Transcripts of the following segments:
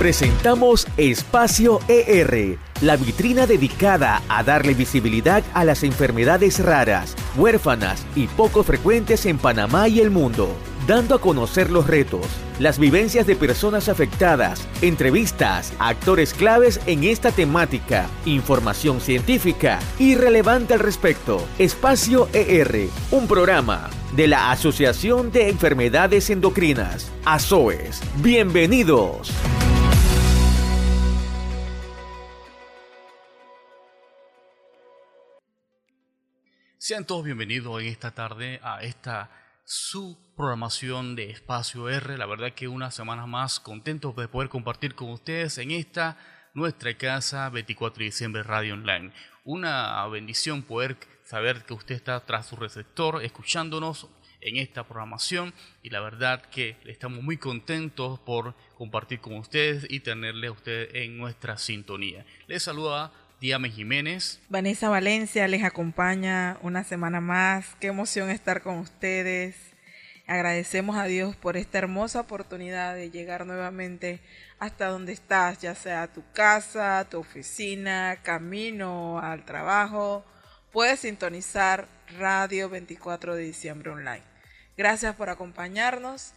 Presentamos Espacio ER, la vitrina dedicada a darle visibilidad a las enfermedades raras, huérfanas y poco frecuentes en Panamá y el mundo dando a conocer los retos, las vivencias de personas afectadas, entrevistas actores claves en esta temática, información científica y relevante al respecto. Espacio ER, un programa de la Asociación de Enfermedades Endocrinas, ASOES. Bienvenidos. Sean todos bienvenidos en esta tarde a esta su programación de Espacio R. La verdad que una semana más contentos de poder compartir con ustedes en esta nuestra casa 24 de diciembre Radio Online. Una bendición poder saber que usted está tras su receptor escuchándonos en esta programación y la verdad que estamos muy contentos por compartir con ustedes y tenerle a ustedes en nuestra sintonía. Les saluda Diame Jiménez. Vanessa Valencia les acompaña una semana más. Qué emoción estar con ustedes. Agradecemos a Dios por esta hermosa oportunidad de llegar nuevamente hasta donde estás, ya sea tu casa, tu oficina, camino al trabajo. Puedes sintonizar Radio 24 de diciembre online. Gracias por acompañarnos.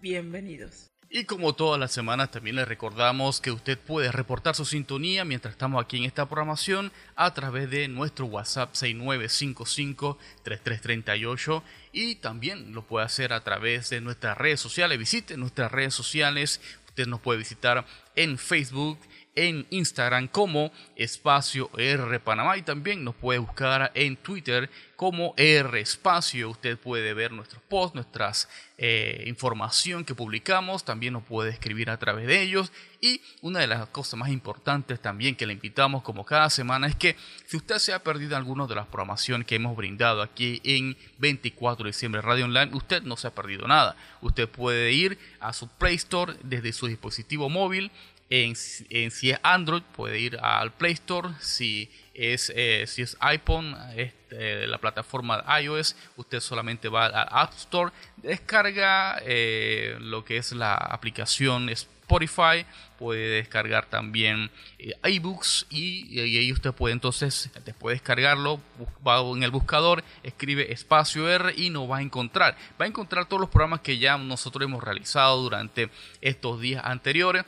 Bienvenidos. Y como todas las semanas también le recordamos que usted puede reportar su sintonía mientras estamos aquí en esta programación a través de nuestro WhatsApp 6955-3338 y también lo puede hacer a través de nuestras redes sociales. Visite nuestras redes sociales. Usted nos puede visitar en Facebook, en Instagram como Espacio R Panamá y también nos puede buscar en Twitter como R Espacio. Usted puede ver nuestros posts, nuestras eh, información que publicamos, también nos puede escribir a través de ellos. Y una de las cosas más importantes también que le invitamos como cada semana es que si usted se ha perdido alguna de las programaciones que hemos brindado aquí en 24 de diciembre Radio Online, usted no se ha perdido nada. Usted puede ir a su Play Store desde su dispositivo móvil en, si es Android, puede ir al Play Store. Si es, eh, si es iPhone, este, la plataforma iOS, usted solamente va al App Store, descarga eh, lo que es la aplicación Spotify, puede descargar también eh, iBooks y, y, ahí usted puede entonces, después de descargarlo, va en el buscador, escribe espacio R y nos va a encontrar. Va a encontrar todos los programas que ya nosotros hemos realizado durante estos días anteriores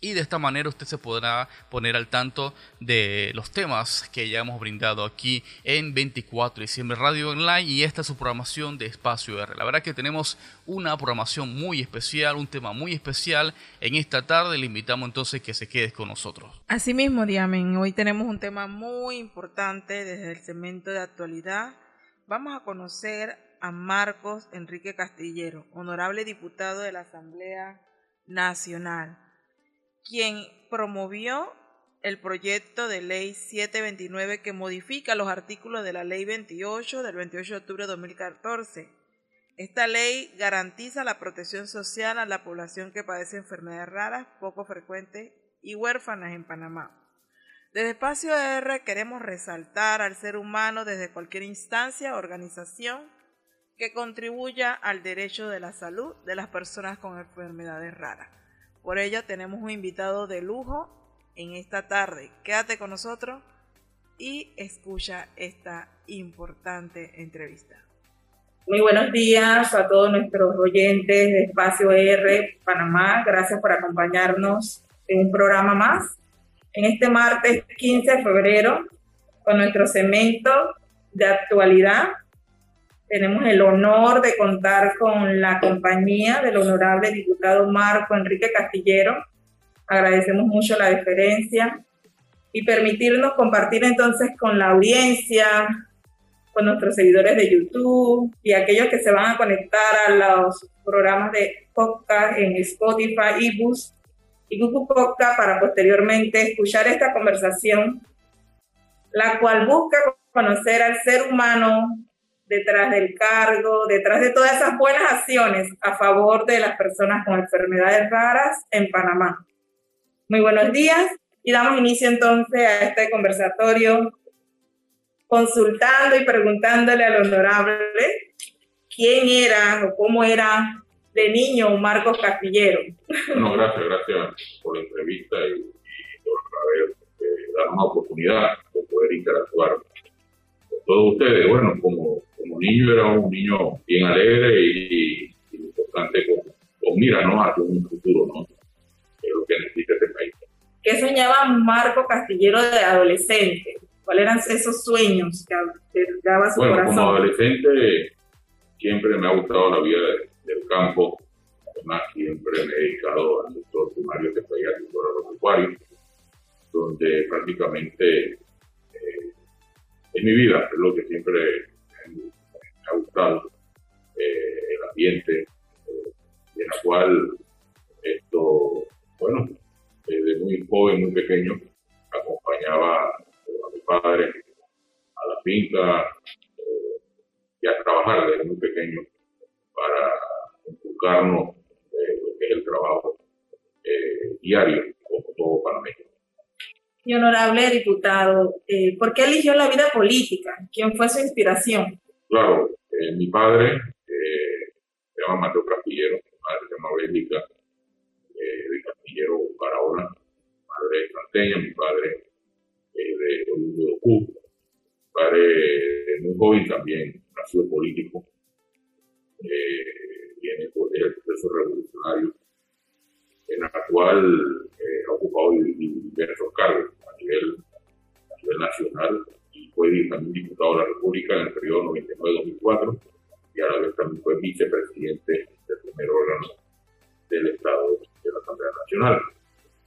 y de esta manera usted se podrá poner al tanto de los temas que ya hemos brindado aquí en 24 de diciembre Radio Online y esta es su programación de Espacio R. La verdad que tenemos una programación muy especial, un tema muy especial en esta tarde. Le invitamos entonces que se quede con nosotros. Asimismo, Diamen, hoy tenemos un tema muy importante desde el segmento de actualidad. Vamos a conocer a Marcos Enrique Castillero, honorable diputado de la Asamblea Nacional quien promovió el proyecto de ley 729 que modifica los artículos de la ley 28 del 28 de octubre de 2014. Esta ley garantiza la protección social a la población que padece enfermedades raras, poco frecuentes y huérfanas en Panamá. Desde Espacio R queremos resaltar al ser humano desde cualquier instancia o organización que contribuya al derecho de la salud de las personas con enfermedades raras. Por ello tenemos un invitado de lujo en esta tarde. Quédate con nosotros y escucha esta importante entrevista. Muy buenos días a todos nuestros oyentes de Espacio R Panamá. Gracias por acompañarnos en un programa más. En este martes 15 de febrero, con nuestro cemento de actualidad tenemos el honor de contar con la compañía del honorable diputado Marco Enrique Castillero. Agradecemos mucho la deferencia y permitirnos compartir entonces con la audiencia, con nuestros seguidores de YouTube y aquellos que se van a conectar a los programas de podcast en Spotify, eBooks y Google Podcast para posteriormente escuchar esta conversación, la cual busca conocer al ser humano detrás del cargo, detrás de todas esas buenas acciones a favor de las personas con enfermedades raras en Panamá. Muy buenos días y damos inicio entonces a este conversatorio consultando y preguntándole al honorable quién era o cómo era de niño Marcos Castillero. Bueno, gracias, gracias por la entrevista y, por haber eh, darnos una oportunidad de poder interactuar todos ustedes. Bueno, como, como niño era un niño bien alegre y, importante con, con mira ¿no? hacia un futuro, ¿no? Es lo que necesita este país. ¿Qué soñaba Marco Castillero de adolescente? ¿Cuáles eran esos sueños que daba su bueno, corazón? Como adolescente siempre me ha gustado la vida del campo. Además, siempre me he dedicado al sector primario que fue agricultor agropecuario, donde prácticamente eh, es mi vida, es lo que siempre me, ha gustado, eh, el ambiente, eh, en la cual esto, bueno, desde muy joven, muy pequeño, acompañaba a mi padre a la finca eh, y a trabajar desde muy pequeño para inculcarnos lo que es el trabajo diario. Y honorable diputado, eh, ¿por qué eligió la vida política? ¿Quién fue su inspiración? Claro, eh, mi padre eh, se llama Mateo Castillero, mi madre se llama Bélica, eh, de Castillero Barahona, madre de Santeña, mi padre eh, de Oriundo de Cu, mi padre eh, muy joven también, nació político, viene por el proceso revolucionario, en la cual eh, ha ocupado diversos cargos a nivel, a nivel nacional y fue también diputado de la República en el periodo 99-2004 y a la vez también fue vicepresidente del primer órgano del Estado de la Asamblea Nacional.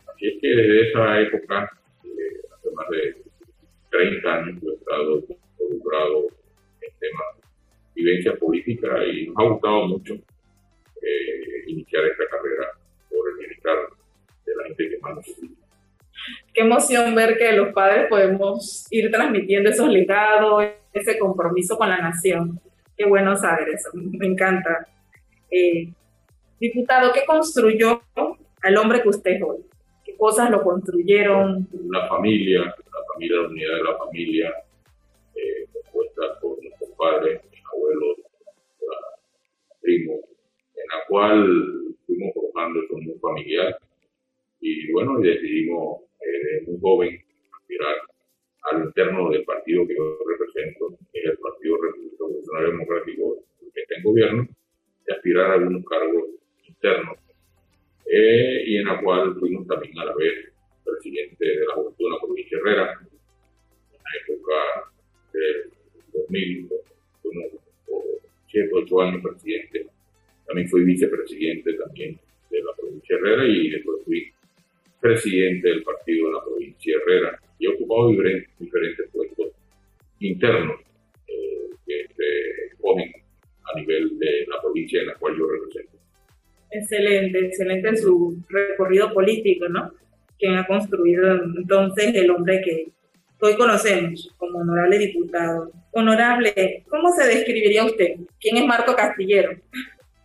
Así es que desde esa época, eh, hace más de 30 años, he estado involucrado en temas de vivencia política y nos ha gustado mucho eh, iniciar esta carrera Qué emoción ver que los padres podemos ir transmitiendo esos legados, ese compromiso con la nación. Qué bueno saber eso, me encanta. Eh, diputado, ¿qué construyó al hombre que usted es hoy? ¿Qué cosas lo construyeron? La familia, la familia, la unidad de la familia, eh, compuesta por nuestros padres, mis abuelos, primos, en la cual fuimos formando unión familiar y bueno, y decidimos eh, muy joven aspirar al interno del partido que yo represento, que es el Partido Revolucionario Democrático que está en gobierno, y aspirar a algunos cargos internos, eh, y en la cual fuimos también a la vez presidente de la Juventud de la provincia Herrera, en la época del 2000, fuimos por 108 años presidente, también fui vicepresidente también de la provincia Herrera y después fui presidente del partido de la provincia de Herrera y he ocupado diferentes, diferentes puestos internos eh, que se cogen a nivel de la provincia en la cual yo represento. Excelente, excelente en su recorrido político, ¿no? Quien ha construido entonces el hombre que hoy conocemos como honorable diputado. Honorable, ¿cómo se describiría usted? ¿Quién es Marco Castillero?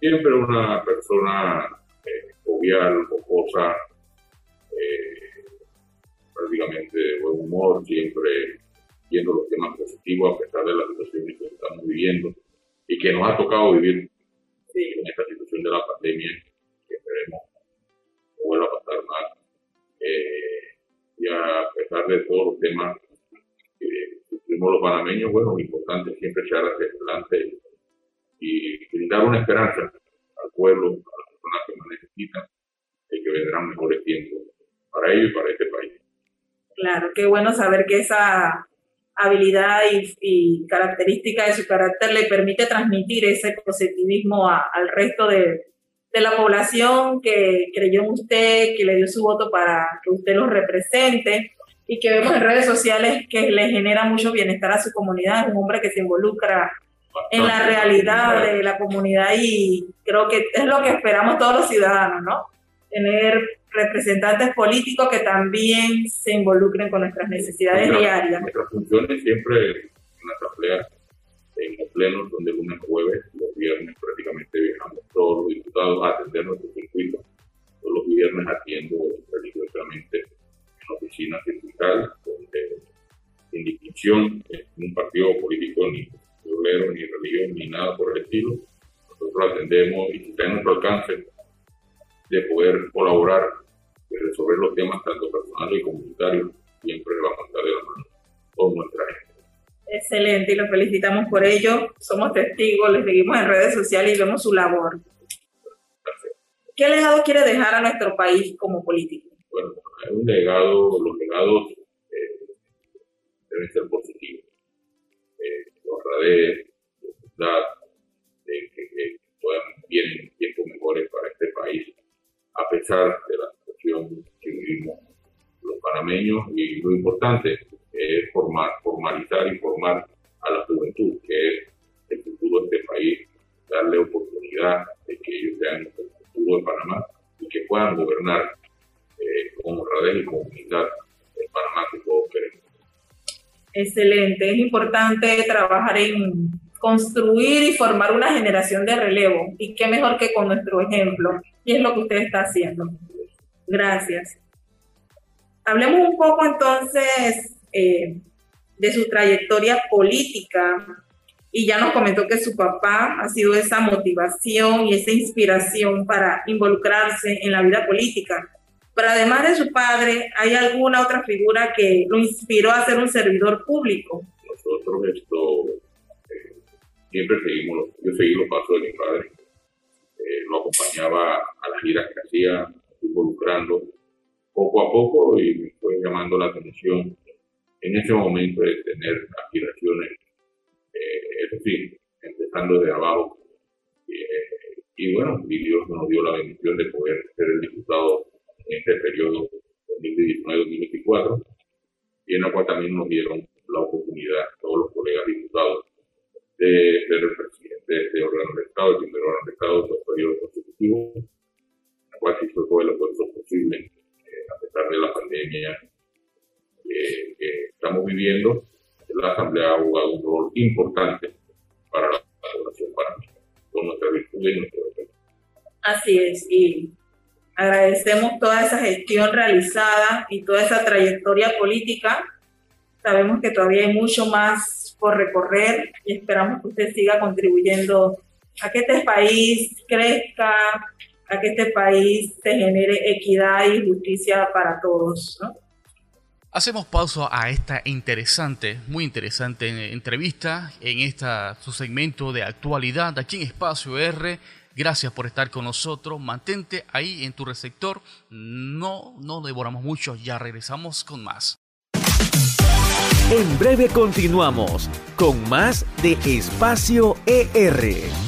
Siempre una persona eh, jovial, jocosa, eh, prácticamente de buen humor, siempre viendo los temas positivos a pesar de las situaciones que estamos viviendo y que nos ha tocado vivir Sí, en esta situación de la pandemia, que esperemos no vuelva a pasar más. Eh, y a pesar de todos los temas que sufrimos los panameños, bueno, lo importante es siempre echar hacia adelante y brindar una esperanza al pueblo, a las personas que más necesitan, de que vendrán mejores tiempos para ellos y para este país. claro, qué bueno saber que esa habilidad y, y característica de su carácter le permite transmitir ese positivismo a- al resto de, de la población que creyó en usted, que le dio su voto para que usted los represente y que vemos en redes sociales que le genera mucho bienestar a su comunidad. Es un hombre que se involucra en la realidad de la comunidad y creo que es lo que esperamos todos los ciudadanos, ¿no? Tener representantes políticos que también se involucren con nuestras necesidades Nuestra- diarias. Nuestras funciones siempre en la asamblea, en los plenos, donde lunes a jueves, los viernes prácticamente viajamos todos los diputados a atender nuestro circuito. Todos los viernes atiendo religiosamente en la oficina sindical, donde sin distinción, en un partido político ni violero, ni religión, ni nada por el estilo. Nosotros atendemos y está en nuestro alcance de poder colaborar y resolver los temas tanto personales y comunitarios, siempre vamos a estar de la mano con nuestra gente. Excelente y los felicitamos por ello. Somos testigos, les seguimos en redes sociales y vemos su labor. ¿Qué legado quiere dejar a nuestro país como político? Bueno, hay un legado, los legados eh, deben ser positivos. Eh, honradez, humildad, de que, que puedan vienen tiempos mejores para este país, a pesar de la situación que vivimos los panameños y lo importante es formar, formalizar y formar a la juventud, que es el futuro de este país, darle oportunidad de que ellos sean el futuro de Panamá y que puedan gobernar eh, con honradez y con humildad el Panamá que todos queremos. Excelente, es importante trabajar en construir y formar una generación de relevo y qué mejor que con nuestro ejemplo y es lo que usted está haciendo. Gracias. Hablemos un poco entonces eh, de su trayectoria política y ya nos comentó que su papá ha sido esa motivación y esa inspiración para involucrarse en la vida política. Pero además de su padre, ¿hay alguna otra figura que lo inspiró a ser un servidor público? Nosotros esto, eh, siempre seguimos, yo seguí los pasos de mi padre, eh, lo acompañaba a las giras que hacía, involucrando poco a poco y me fue llamando la atención en ese momento de tener aspiraciones, eh, es decir, empezando de abajo. Eh, y bueno, y Dios nos dio la bendición de poder ser el diputado en este periodo 2019-2024, y en la cual también nos dieron la oportunidad, todos los colegas diputados, de ser el presidente de este órgano de Estado, el primer órgano de Estado de los periodos consecutivos, se hizo todo el esfuerzo posible, eh, a pesar de la pandemia que estamos viviendo, la Asamblea ha jugado un rol importante para la población panameña, con nuestra virtud y nuestro defecto. Así es, y agradecemos toda esa gestión realizada y toda esa trayectoria política. Sabemos que todavía hay mucho más por recorrer y esperamos que usted siga contribuyendo a que este país crezca, a que este país se genere equidad y justicia para todos. ¿no? Hacemos pausa a esta interesante, muy interesante entrevista en esta su segmento de actualidad aquí en Espacio R. Gracias por estar con nosotros. Mantente ahí en tu receptor. No, no devoramos mucho. Ya regresamos con más. En breve continuamos con más de Espacio ER.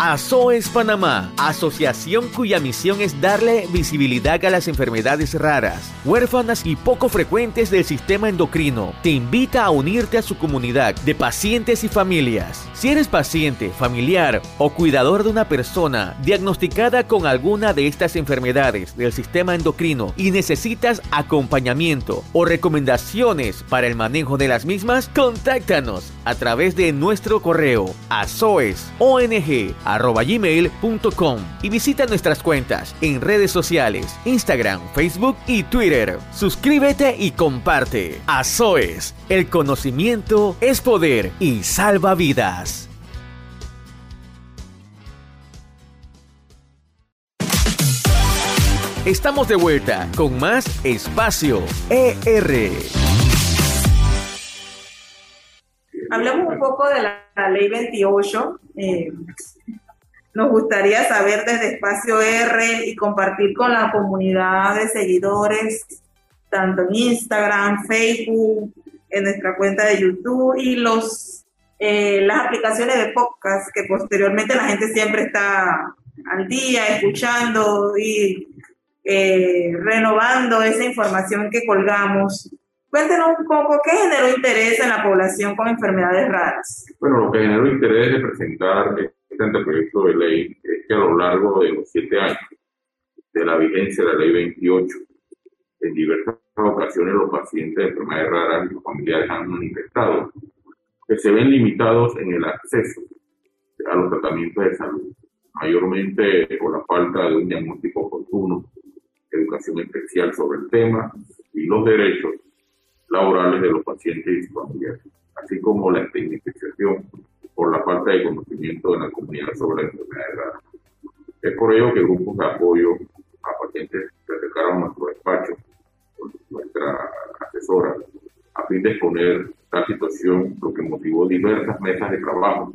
ASOES Panamá, asociación cuya misión es darle visibilidad a las enfermedades raras, huérfanas y poco frecuentes del sistema endocrino, te invita a unirte a su comunidad de pacientes y familias. Si eres paciente, familiar o cuidador de una persona diagnosticada con alguna de estas enfermedades del sistema endocrino y necesitas acompañamiento o recomendaciones para el manejo de las mismas, contáctanos a través de nuestro correo asoesong gmail.com y visita nuestras cuentas en redes sociales, Instagram, Facebook y Twitter. Suscríbete y comparte. Azoes, el conocimiento es poder y salva vidas. Estamos de vuelta con más Espacio ER. Hablamos un poco de la, ley 28. Eh, nos gustaría saber desde Espacio R y compartir con la comunidad de seguidores, tanto en Instagram, Facebook, en nuestra cuenta de YouTube y los eh, las aplicaciones de podcast que posteriormente la gente siempre está al día escuchando y eh, renovando esa información que colgamos Cuéntenos un poco qué generó interés en la población con enfermedades raras. Bueno, lo que generó interés de presentar este anteproyecto de ley es que a lo largo de los siete años de la vigencia de la ley 28, en diversas ocasiones los pacientes de enfermedades raras y sus familiares han manifestado que se ven limitados en el acceso a los tratamientos de salud, mayormente por la falta de un diagnóstico oportuno, educación especial sobre el tema y los derechos laborales de los pacientes y sus familiares. así como la estigmatización por la falta de conocimiento de la comunidad sobre la enfermedad rara. Es por ello que grupos de apoyo a pacientes se acercaron a nuestro despacho, con nuestra asesora, a fin de exponer la situación, lo que motivó diversas mesas de trabajo,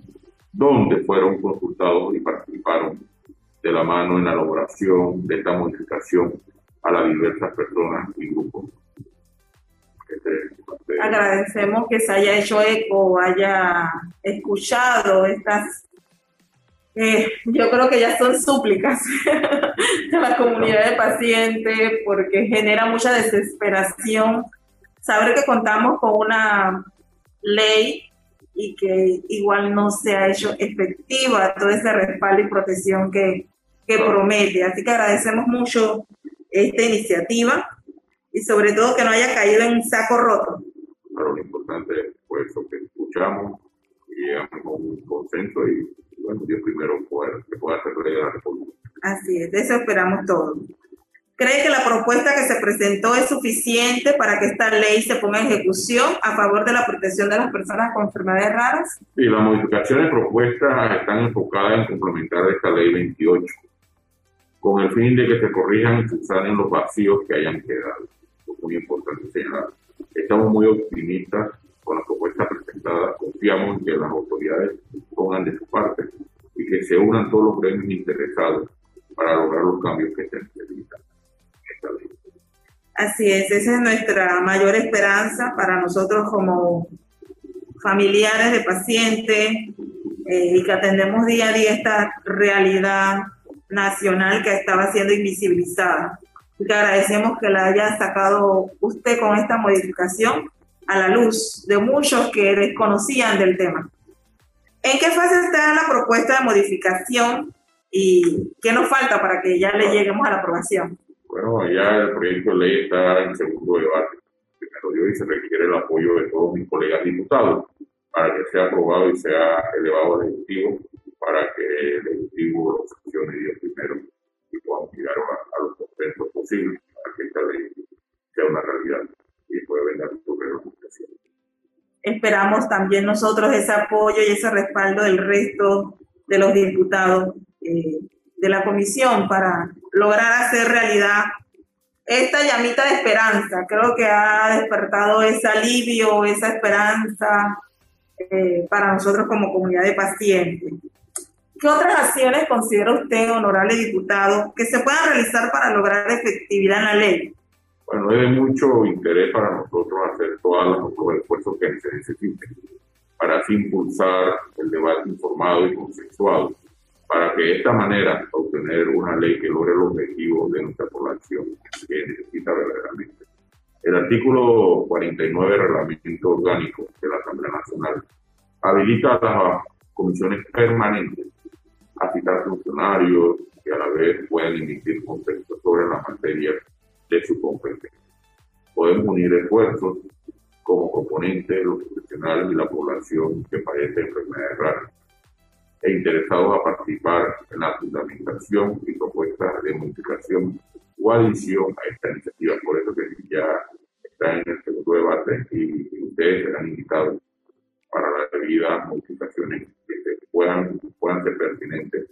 donde fueron consultados y participaron de la mano en la elaboración de esta modificación a las diversas personas y grupos. Agradecemos que se haya hecho eco, haya escuchado estas, eh, yo creo que ya son súplicas de la comunidad de pacientes porque genera mucha desesperación saber que contamos con una ley y que igual no se ha hecho efectiva todo ese respaldo y protección que, que promete. Así que agradecemos mucho esta iniciativa y sobre todo que no haya caído en un saco roto. Pero lo importante fue eso que escuchamos y llegamos a un consenso y bueno, Dios primero que pueda hacer la República. Así es, de eso esperamos todos. ¿Cree que la propuesta que se presentó es suficiente para que esta ley se ponga en ejecución a favor de la protección de las personas con enfermedades raras? Sí, las modificaciones propuestas están enfocadas en complementar esta ley 28, con el fin de que se corrijan y subsanen los vacíos que hayan quedado. Es muy importante señalar. Estamos muy optimistas con la propuesta presentada. Confiamos en que las autoridades pongan de su parte y que se unan todos los gremios interesados para lograr los cambios que se necesitan. Así es, esa es nuestra mayor esperanza para nosotros como familiares de pacientes eh, y que atendemos día a día esta realidad nacional que estaba siendo invisibilizada. Que agradecemos que la haya sacado usted con esta modificación a la luz de muchos que desconocían del tema. ¿En qué fase está la propuesta de modificación y qué nos falta para que ya le lleguemos a la aprobación? Bueno, ya el proyecto de ley está en segundo debate. Primero Dios y se requiere el apoyo de todos mis colegas diputados para que sea aprobado y sea elevado al Ejecutivo, para que el Ejecutivo lo sancione Dios primero podamos llegar a, los consensos posibles para que esta ley sea una realidad y pueda venir sobre la población. Esperamos también nosotros ese apoyo y ese respaldo del resto de los diputados eh, de la comisión para lograr hacer realidad esta llamita de esperanza. Creo que ha despertado ese alivio, esa esperanza eh, para nosotros como comunidad de pacientes. ¿Qué otras acciones considera usted, honorable diputado, que se puedan realizar para lograr efectividad en la ley? Bueno, es de mucho interés para nosotros hacer todos los esfuerzos que se necesiten para así impulsar el debate informado y consensuado para que de esta manera obtener una ley que logre los objetivos de nuestra población que necesita verdaderamente. El artículo 49 del reglamento orgánico de la Asamblea Nacional habilita a las comisiones permanentes a citar funcionarios que a la vez puedan emitir conceptos sobre la materia de su competencia. Podemos unir esfuerzos como componentes los profesionales y la población que padece enfermedades raras e interesados a participar en la fundamentación y propuestas de modificación o adición a esta iniciativa. Por eso que ya está en el segundo debate y ustedes serán invitados para las debidas modificaciones que puedan, puedan ser pertinentes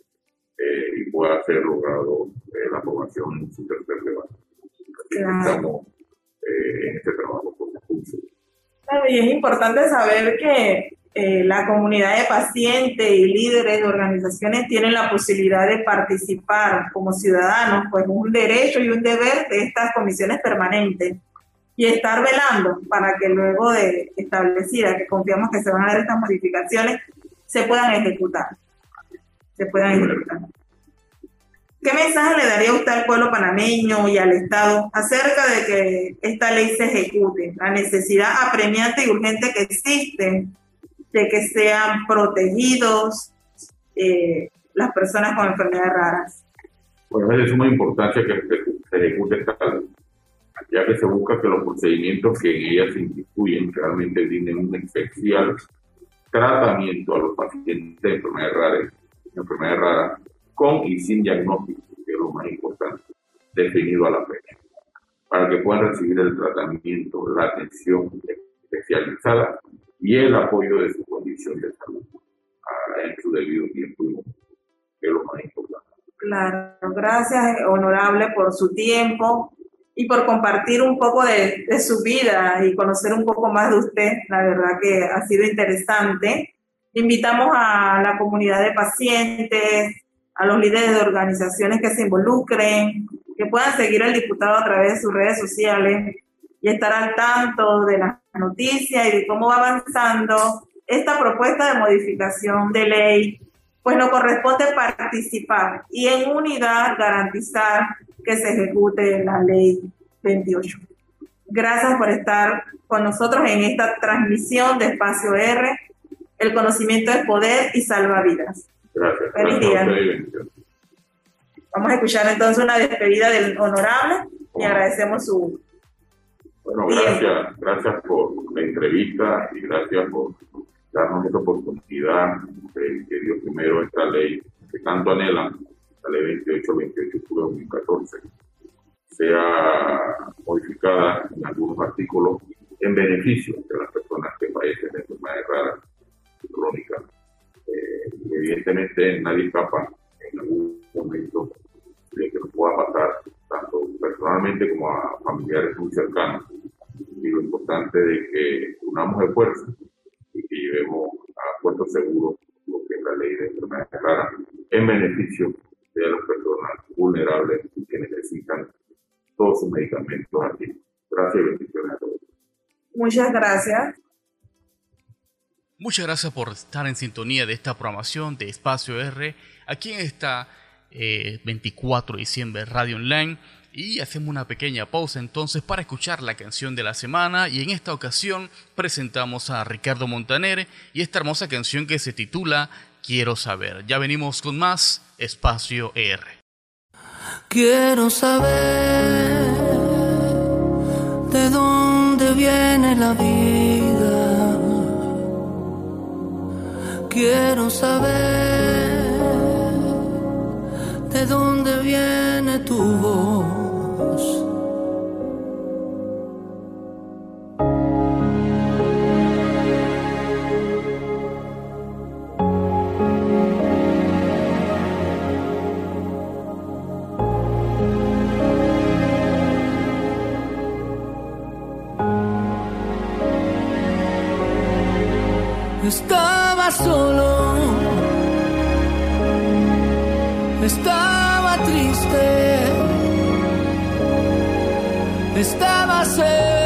eh, y pueda ser logrado eh, la aprobación su tercer debate. Estamos eh, en este trabajo por Claro, y es importante saber que eh, la comunidad de pacientes y líderes de organizaciones tienen la posibilidad de participar como ciudadanos, pues un derecho y un deber de estas comisiones permanentes y estar velando para que luego de establecida, que confiamos que se van a dar estas modificaciones, se puedan ejecutar. Se puedan ejecutar. ¿Qué mensaje le daría usted al pueblo panameño y al Estado acerca de que esta ley se ejecute? La necesidad apremiante y urgente que existe de que sean protegidos eh, las personas con enfermedades raras. Bueno, es de suma importancia que se ejecute esta ley, ya que se busca que los procedimientos que en ella se instituyen realmente brinden un especial tratamiento a los pacientes de enfermedades raras, enfermedades raras con y sin diagnóstico, que es lo más importante, definido a la fecha, para que puedan recibir el tratamiento, la atención especializada y el apoyo de su condición de salud en su debido tiempo, que es lo más importante. Claro, gracias, honorable, por su tiempo y por compartir un poco de, de, su vida y conocer un poco más de usted. La verdad que ha sido interesante. Invitamos a la comunidad de pacientes, a los líderes de organizaciones que se involucren, que puedan seguir al diputado a través de sus redes sociales y estar al tanto de las noticias y de cómo va avanzando esta propuesta de modificación de ley, pues nos corresponde participar y en unidad garantizar que se ejecute la ley 28. Gracias por estar con nosotros en esta transmisión de Espacio R. El conocimiento es poder y salva vidas. Gracias. Feliz día. Vamos a escuchar entonces una despedida del honorable y agradecemos su. Bueno, gracias, gracias por la entrevista y gracias por darnos esta oportunidad de que Dios primero esta ley que tanto anhelan, la ley 2828 de 2014, sea modificada en algunos artículos en beneficio de las personas que padecen de enfermedades raras y crónicas. Eh, evidentemente nadie escapa en algún momento de que nos pueda pasar, tanto personalmente como a familiares muy cercanos. Y lo importante es que unamos esfuerzos y que llevemos a puerto seguro lo que es la ley de enfermedades raras en beneficio de las personas vulnerables y que necesitan todos sus medicamentos aquí. Gracias y bendiciones a todos. Muchas gracias. Muchas gracias por estar en sintonía de esta programación de Espacio R aquí en esta eh, 24 de diciembre Radio Online. Y hacemos una pequeña pausa entonces para escuchar la canción de la semana y en esta ocasión presentamos a Ricardo Montaner y esta hermosa canción que se titula Quiero saber. Ya venimos con más Espacio R. Quiero saber de dónde viene la vida. Quiero saber de dónde viene tu voz. Estaba solo, estaba triste, estaba seco,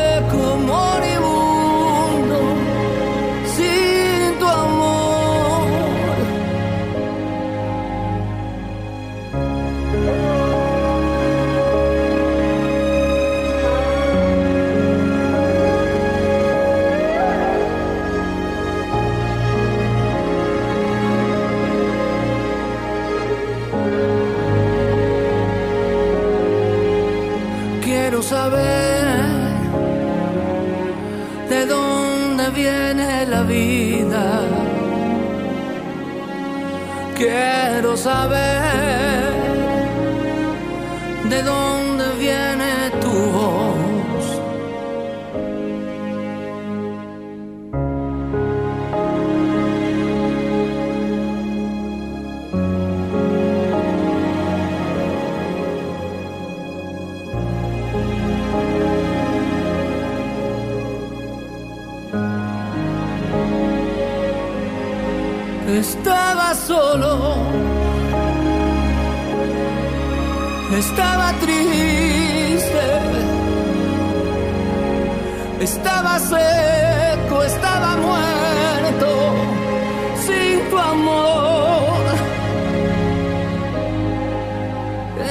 estaba triste, estaba seco, estaba muerto, sin tu amor.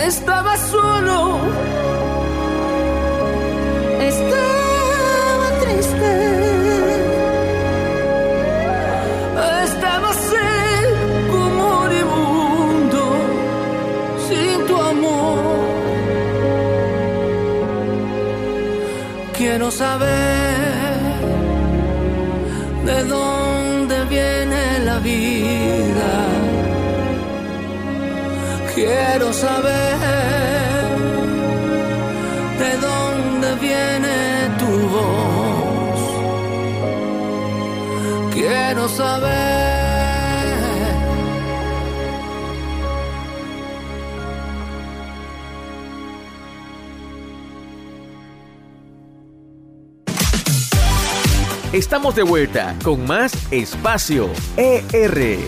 Estaba solo, Quiero saber de dónde viene la vida. Quiero saber de dónde viene tu voz. quiero saber. Estamos de vuelta con más Espacio ER.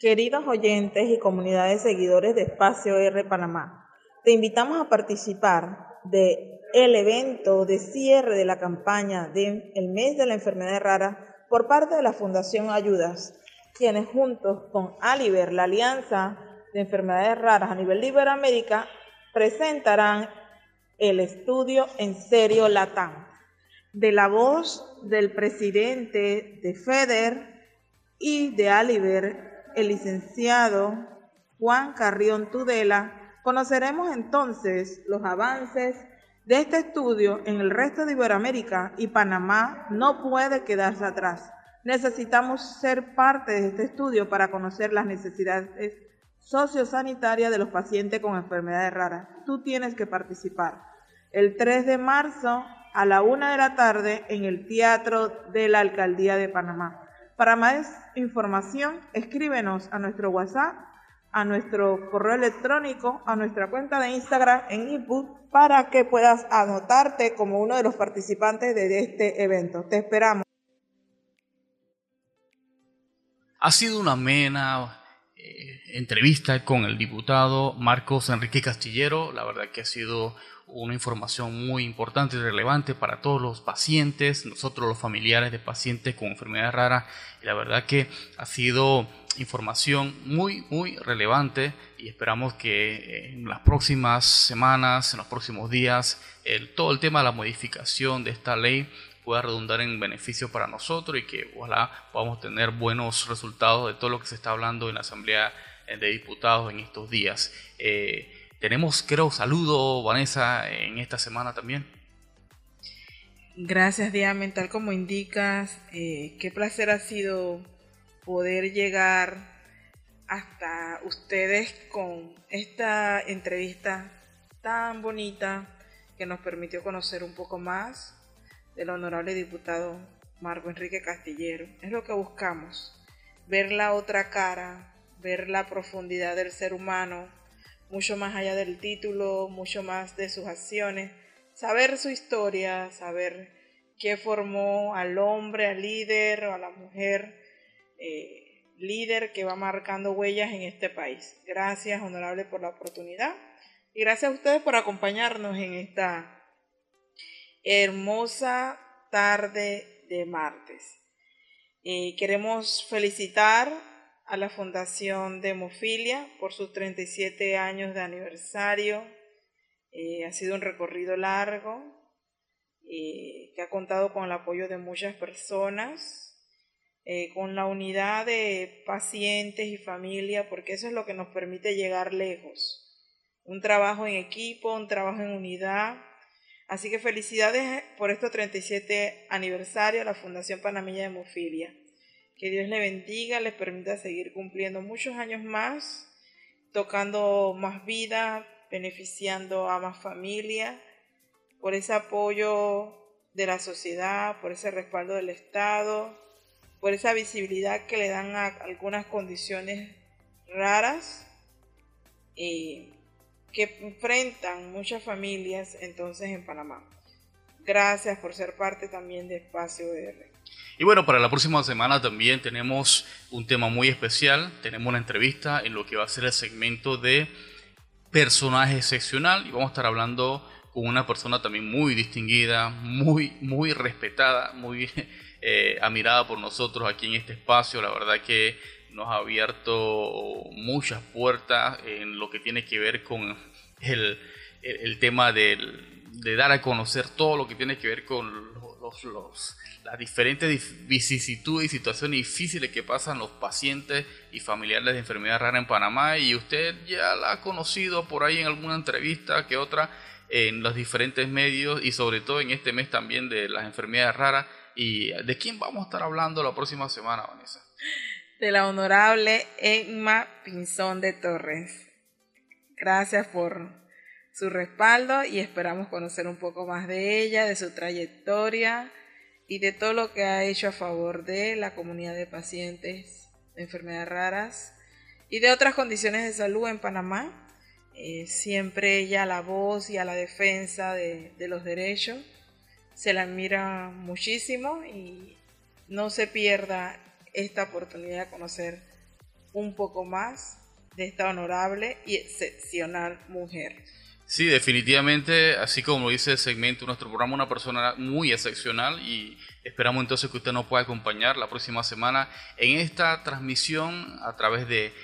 Queridos oyentes y comunidades seguidores de Espacio R Panamá, te invitamos a participar de el evento de cierre de la campaña del el mes de la enfermedad rara por parte de la Fundación Ayudas, quienes juntos con Aliver, la Alianza de Enfermedades Raras a nivel de Iberoamérica, presentarán el estudio en serio Latam. De la voz del presidente de FEDER y de Aliver, el licenciado Juan Carrión Tudela, conoceremos entonces los avances de este estudio en el resto de Iberoamérica y Panamá no puede quedarse atrás. Necesitamos ser parte de este estudio para conocer las necesidades sociosanitarias de los pacientes con enfermedades raras. Tú tienes que participar. El 3 de marzo a la una de la tarde en el Teatro de la Alcaldía de Panamá. Para más información, escríbenos a nuestro WhatsApp, a nuestro correo electrónico, a nuestra cuenta de Instagram en input para que puedas anotarte como uno de los participantes de este evento. Te esperamos. Ha sido una amena entrevista con el diputado Marcos Enrique Castillero. La verdad que ha sido una información muy importante y relevante para todos los pacientes, nosotros los familiares de pacientes con enfermedades raras. Y la verdad que ha sido información muy, muy relevante y esperamos que en las próximas semanas, en los próximos días, el, todo el tema de la modificación de esta ley pueda redundar en beneficio para nosotros y que ojalá podamos tener buenos resultados de todo lo que se está hablando en la Asamblea de Diputados en estos días. Eh, tenemos, creo, saludo, Vanessa, en esta semana también. Gracias, Diamen. Tal como indicas, eh, qué placer ha sido poder llegar hasta ustedes con esta entrevista tan bonita que nos permitió conocer un poco más del honorable diputado Marco Enrique Castillero. Es lo que buscamos, ver la otra cara, ver la profundidad del ser humano, mucho más allá del título, mucho más de sus acciones, saber su historia, saber qué formó al hombre, al líder o a la mujer eh, líder que va marcando huellas en este país. Gracias, honorable, por la oportunidad y gracias a ustedes por acompañarnos en esta hermosa tarde de martes. Eh, queremos felicitar a la Fundación de Hemofilia por sus 37 años de aniversario. Eh, ha sido un recorrido largo que ha contado con el apoyo de muchas personas eh, con la unidad de pacientes y familia, porque eso es lo que nos permite llegar lejos. Un trabajo en equipo, un trabajo en unidad. Así que felicidades por estos 37 aniversario a la Fundación Panameña de Hemofilia. Que Dios le bendiga, les permita seguir cumpliendo muchos años más, tocando más vida, beneficiando a más familias, por ese apoyo de la sociedad, por ese respaldo del Estado, por esa visibilidad que le dan a algunas condiciones raras eh, que enfrentan muchas familias entonces en Panamá. Gracias por ser parte también de Espacio R. Y bueno, para la próxima semana también tenemos un tema muy especial. Tenemos una entrevista en lo que va a ser el segmento de personaje excepcional y vamos a estar hablando con una persona también muy distinguida, muy, muy respetada, muy eh, admirada por nosotros aquí en este espacio. La verdad que nos ha abierto muchas puertas en lo que tiene que ver con el, el, tema de dar a conocer todo lo que tiene que ver con los, los, las diferentes vicisitudes y situaciones difíciles que pasan los pacientes y familiares de enfermedad rara en Panamá y usted ya la ha conocido por ahí en alguna entrevista que otra en los diferentes medios y sobre todo en este mes también de las enfermedades raras ¿Y de quién vamos a estar hablando la próxima semana, Vanessa? De la honorable Emma Pinzón de Torres. Gracias por su respaldo y esperamos conocer un poco más de ella, de su trayectoria y de todo lo que ha hecho a favor de la comunidad de pacientes de enfermedades raras y de otras condiciones de salud en Panamá. Eh, siempre ella a la voz y a la defensa de, de los derechos. Se la admira muchísimo y no se pierda esta oportunidad de conocer un poco más de esta honorable y excepcional mujer. Sí, definitivamente, así como dice el segmento, nuestro programa una persona muy excepcional y esperamos entonces que usted nos pueda acompañar la próxima semana en esta transmisión a través de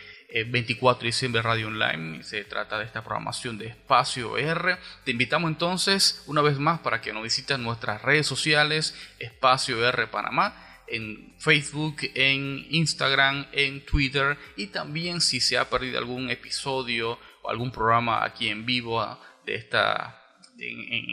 24 eh, de diciembre Radio Online. Se trata de esta programación de Espacio R. Te invitamos entonces una vez más para que nos visites nuestras redes sociales, Espacio R Panamá en Facebook, en Instagram, en Twitter. Y también si se ha perdido algún episodio o algún programa aquí en vivo ah, de esta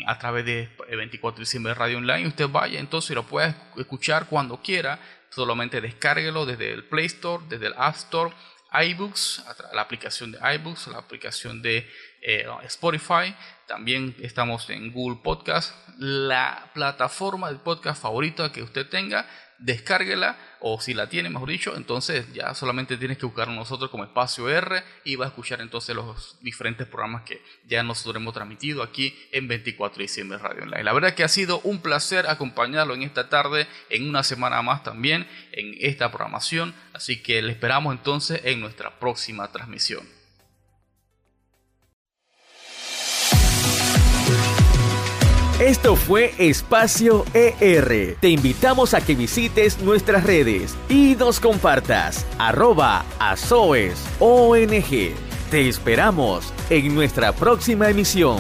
a través de 24 de diciembre Radio Online, usted vaya entonces lo puede escuchar cuando quiera, solamente descárguelo desde el Play Store, desde el App Store, iBooks, la aplicación de iBooks, la aplicación de eh, Spotify, también estamos en Google Podcast, la plataforma de podcast favorita que usted tenga, descárguela o si la tiene, mejor dicho, entonces ya solamente tienes que buscar nosotros como espacio R y va a escuchar entonces los diferentes programas que ya nosotros hemos transmitido aquí en 24 de diciembre Radio Online. La verdad que ha sido un placer acompañarlo en esta tarde, en una semana más también en esta programación, así que le esperamos entonces en nuestra próxima transmisión. Esto fue Espacio ER. Te invitamos a que visites nuestras redes y nos compartas. Arroba Azoes ONG. Te esperamos en nuestra próxima emisión.